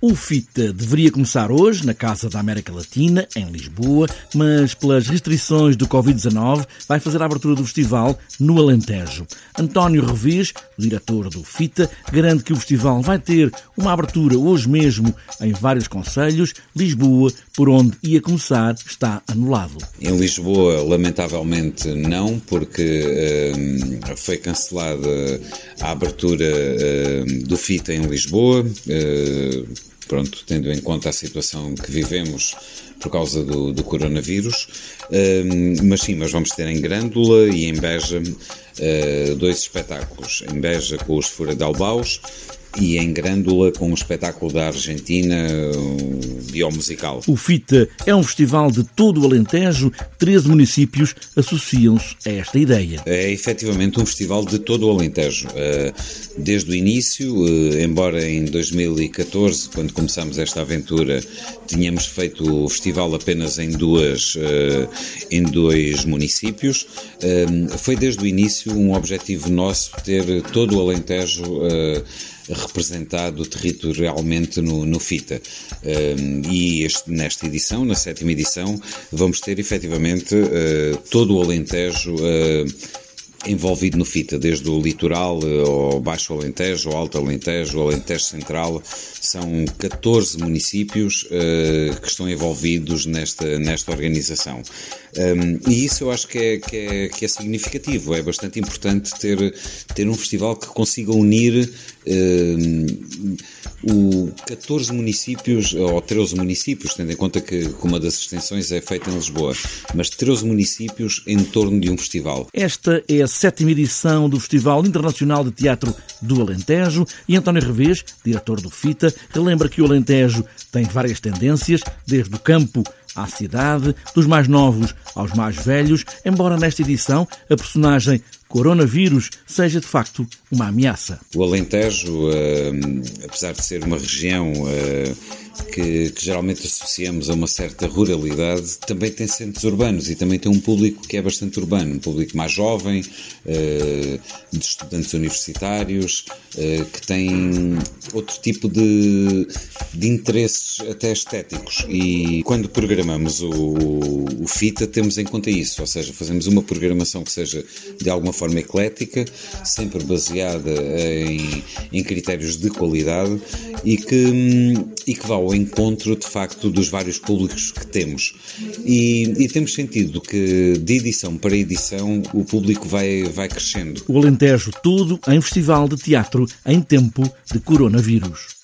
O FITA deveria começar hoje na Casa da América Latina, em Lisboa, mas pelas restrições do Covid-19 vai fazer a abertura do festival no Alentejo. António Revis, diretor do FITA, garante que o festival vai ter uma abertura hoje mesmo em vários conselhos. Lisboa, por onde ia começar, está anulado. Em Lisboa, lamentavelmente não, porque uh, foi cancelada a abertura uh, do FITA em Lisboa. Uh, pronto, tendo em conta a situação que vivemos por causa do, do coronavírus. Mas sim, mas vamos ter em Grândola e em Beja uh, dois espetáculos. Em Beja com os Fura de Albaus e em Grândola com um espetáculo da Argentina O FITA é um festival de todo o Alentejo, 13 municípios associam-se a esta ideia. É efetivamente um festival de todo o Alentejo. Eh, desde o início, eh, embora em 2014, quando começámos esta aventura, tínhamos feito o festival apenas em, duas, eh, em dois municípios, foi desde o início um objetivo nosso ter todo o Alentejo representado territorialmente no, no FITA. e este, nesta edição, na sétima edição, vamos ter efetivamente uh, todo o Alentejo. Uh, envolvido no FITA, desde o litoral eh, ao Baixo Alentejo, ao Alto Alentejo, ao Alentejo Central. São 14 municípios uh, que estão envolvidos nesta, nesta organização. Um, e isso eu acho que é, que, é, que é significativo, é bastante importante ter, ter um festival que consiga unir um, o 14 municípios, ou 13 municípios, tendo em conta que uma das extensões é feita em Lisboa, mas 13 municípios em torno de um festival. Esta é a sétima edição do Festival Internacional de Teatro do Alentejo e António Revés, diretor do FITA, relembra que o Alentejo tem várias tendências, desde o campo à cidade, dos mais novos aos mais velhos, embora nesta edição a personagem coronavírus seja de facto uma ameaça. O Alentejo, uh, apesar de ser uma região uh, que, que, geralmente associamos a uma certa ruralidade, também tem centros urbanos e também tem um público que é bastante urbano, um público mais jovem, uh, de estudantes universitários, que tem outro tipo de, de interesses até estéticos. E quando programamos o, o FITA, temos em conta isso, ou seja, fazemos uma programação que seja de alguma forma eclética, sempre baseada em, em critérios de qualidade e que, e que vá ao encontro, de facto, dos vários públicos que temos. E, e temos sentido que, de edição para edição, o público vai, vai crescendo. O Alentejo tudo em festival de teatro em tempo de coronavírus.